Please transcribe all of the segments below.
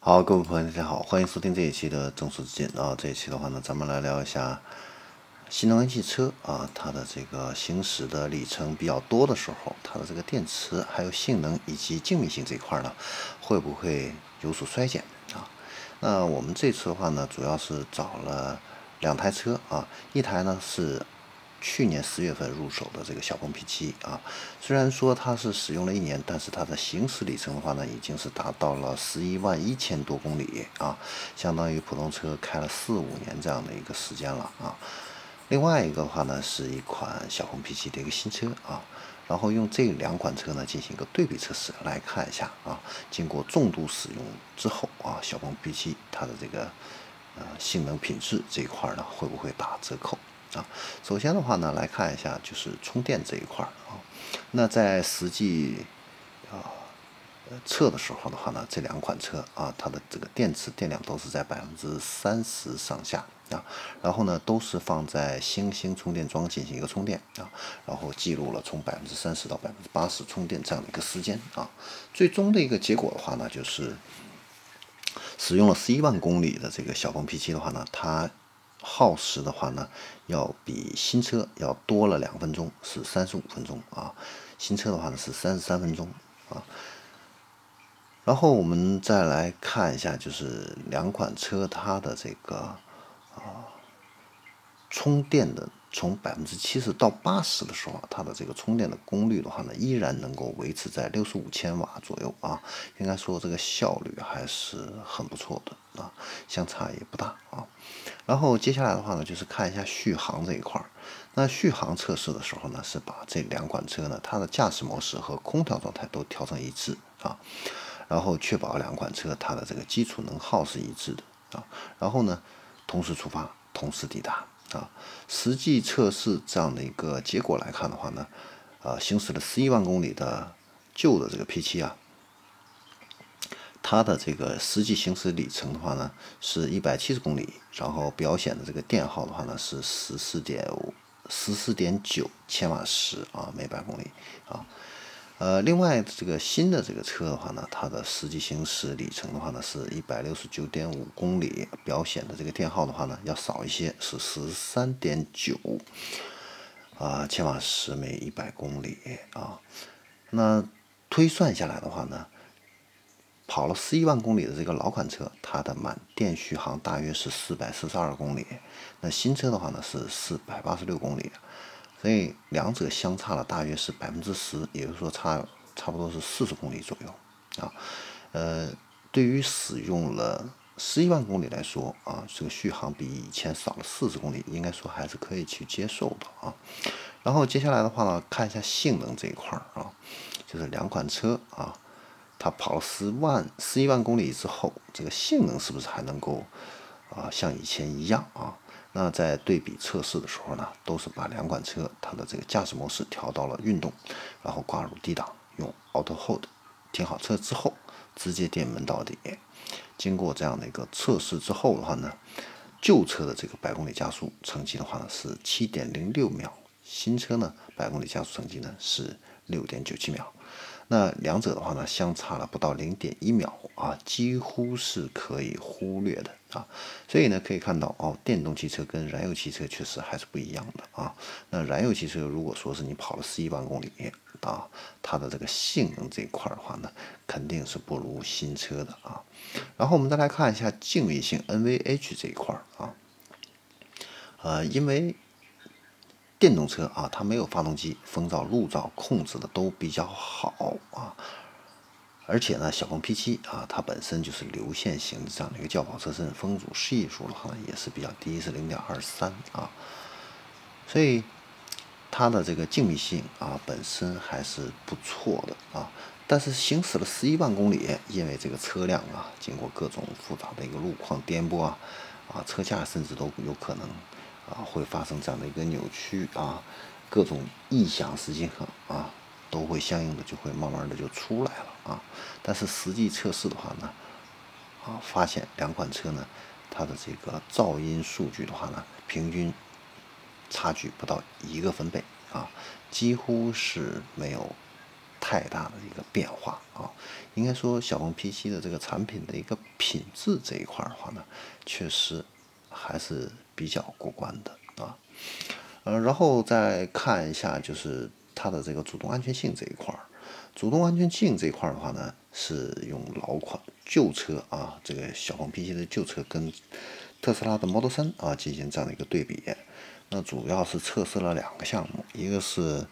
好，各位朋友，大家好，欢迎收听这一期的正说之见啊。这一期的话呢，咱们来聊一下新能源汽车啊，它的这个行驶的里程比较多的时候，它的这个电池还有性能以及静谧性这一块呢，会不会有所衰减啊？那我们这次的话呢，主要是找了两台车啊，一台呢是。去年十月份入手的这个小鹏 P7 啊，虽然说它是使用了一年，但是它的行驶里程的话呢，已经是达到了十一万一千多公里啊，相当于普通车开了四五年这样的一个时间了啊。另外一个的话呢，是一款小鹏 P7 的一个新车啊，然后用这两款车呢进行一个对比测试，来看一下啊，经过重度使用之后啊，小鹏 P7 它的这个呃性能品质这一块呢，会不会打折扣？啊，首先的话呢，来看一下就是充电这一块儿啊。那在实际啊测的时候的话呢，这两款车啊，它的这个电池电量都是在百分之三十上下啊。然后呢，都是放在星星充电桩进行一个充电啊，然后记录了从百分之三十到百分之八十充电这样的一个时间啊。最终的一个结果的话呢，就是使用了十一万公里的这个小鹏 P7 的话呢，它。耗时的话呢，要比新车要多了两分钟，是三十五分钟啊。新车的话呢是三十三分钟啊。然后我们再来看一下，就是两款车它的这个啊充电的。从百分之七十到八十的时候，它的这个充电的功率的话呢，依然能够维持在六十五千瓦左右啊，应该说这个效率还是很不错的啊，相差也不大啊。然后接下来的话呢，就是看一下续航这一块儿。那续航测试的时候呢，是把这两款车呢，它的驾驶模式和空调状态都调成一致啊，然后确保两款车它的这个基础能耗是一致的啊。然后呢，同时出发，同时抵达。啊，实际测试这样的一个结果来看的话呢，啊，行驶了十一万公里的旧的这个 P7 啊，它的这个实际行驶里程的话呢，是一百七十公里，然后表显的这个电耗的话呢是十四点五十四点九千瓦时啊每百公里啊。呃，另外这个新的这个车的话呢，它的实际行驶里程的话呢，是一百六十九点五公里，表显的这个电耗的话呢，要少一些，是十三点九啊千瓦时每一百公里啊。那推算下来的话呢，跑了十一万公里的这个老款车，它的满电续航大约是四百四十二公里，那新车的话呢是四百八十六公里。所以两者相差了大约是百分之十，也就是说差差不多是四十公里左右啊。呃，对于使用了十一万公里来说啊，这个续航比以前少了四十公里，应该说还是可以去接受的啊。然后接下来的话呢，看一下性能这一块儿啊，就是两款车啊，它跑了十万十一万公里之后，这个性能是不是还能够啊像以前一样啊？那在对比测试的时候呢，都是把两款车它的这个驾驶模式调到了运动，然后挂入低档，用 Auto Hold 停好车之后，直接电门到底。经过这样的一个测试之后的话呢，旧车的这个百公里加速成绩的话呢是七点零六秒，新车呢百公里加速成绩呢是六点九七秒。那两者的话呢，相差了不到零点一秒啊，几乎是可以忽略的啊。所以呢，可以看到哦，电动汽车跟燃油汽车确实还是不一样的啊。那燃油汽车如果说是你跑了十一万公里啊，它的这个性能这一块的话呢，肯定是不如新车的啊。然后我们再来看一下静谧性 NVH 这一块啊，呃，因为。电动车啊，它没有发动机，风噪、路噪控制的都比较好啊。而且呢，小鹏 P7 啊，它本身就是流线型的这样的一个轿跑车身，风阻系数的话也是比较低，是零点二三啊。所以它的这个静谧性啊，本身还是不错的啊。但是行驶了十一万公里，因为这个车辆啊，经过各种复杂的一个路况颠簸啊，啊，车架甚至都有可能。啊，会发生这样的一个扭曲啊，各种异响，实际上啊，都会相应的就会慢慢的就出来了啊。但是实际测试的话呢，啊，发现两款车呢，它的这个噪音数据的话呢，平均差距不到一个分贝啊，几乎是没有太大的一个变化啊。应该说，小鹏 P7 的这个产品的一个品质这一块的话呢，确实还是比较过关的啊。呃，然后再看一下，就是它的这个主动安全性这一块儿。主动安全性这一块儿的话呢，是用老款旧车啊，这个小鹏 P7 的旧车跟特斯拉的 Model 三啊进行这样的一个对比。那主要是测试了两个项目，一个是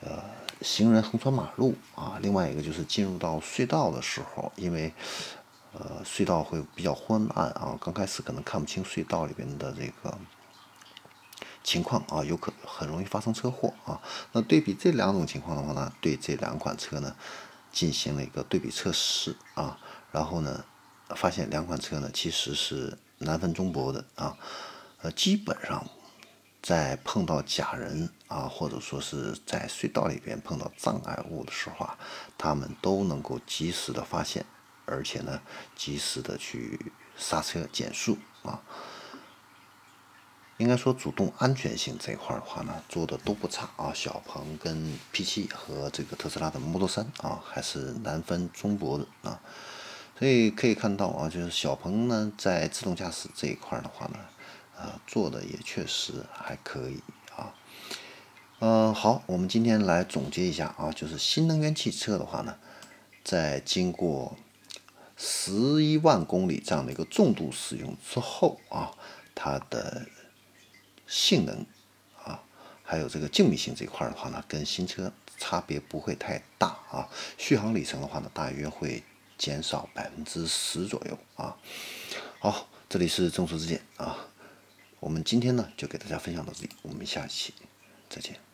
呃行人横穿马路啊，另外一个就是进入到隧道的时候，因为呃隧道会比较昏暗啊，刚开始可能看不清隧道里边的这个。情况啊，有可很容易发生车祸啊。那对比这两种情况的话呢，对这两款车呢进行了一个对比测试啊，然后呢发现两款车呢其实是难分中博的啊。呃，基本上在碰到假人啊，或者说是在隧道里边碰到障碍物的时候啊，他们都能够及时的发现，而且呢及时的去刹车减速啊。应该说，主动安全性这一块的话呢，做的都不差啊。小鹏跟 P7 和这个特斯拉的 Model 3啊，还是难分中博的啊。所以可以看到啊，就是小鹏呢，在自动驾驶这一块的话呢，啊，做的也确实还可以啊。嗯，好，我们今天来总结一下啊，就是新能源汽车的话呢，在经过十一万公里这样的一个重度使用之后啊，它的性能啊，还有这个静谧性这一块的话呢，跟新车差别不会太大啊。续航里程的话呢，大约会减少百分之十左右啊。好，这里是众说之见啊。我们今天呢就给大家分享到这里，我们下期再见。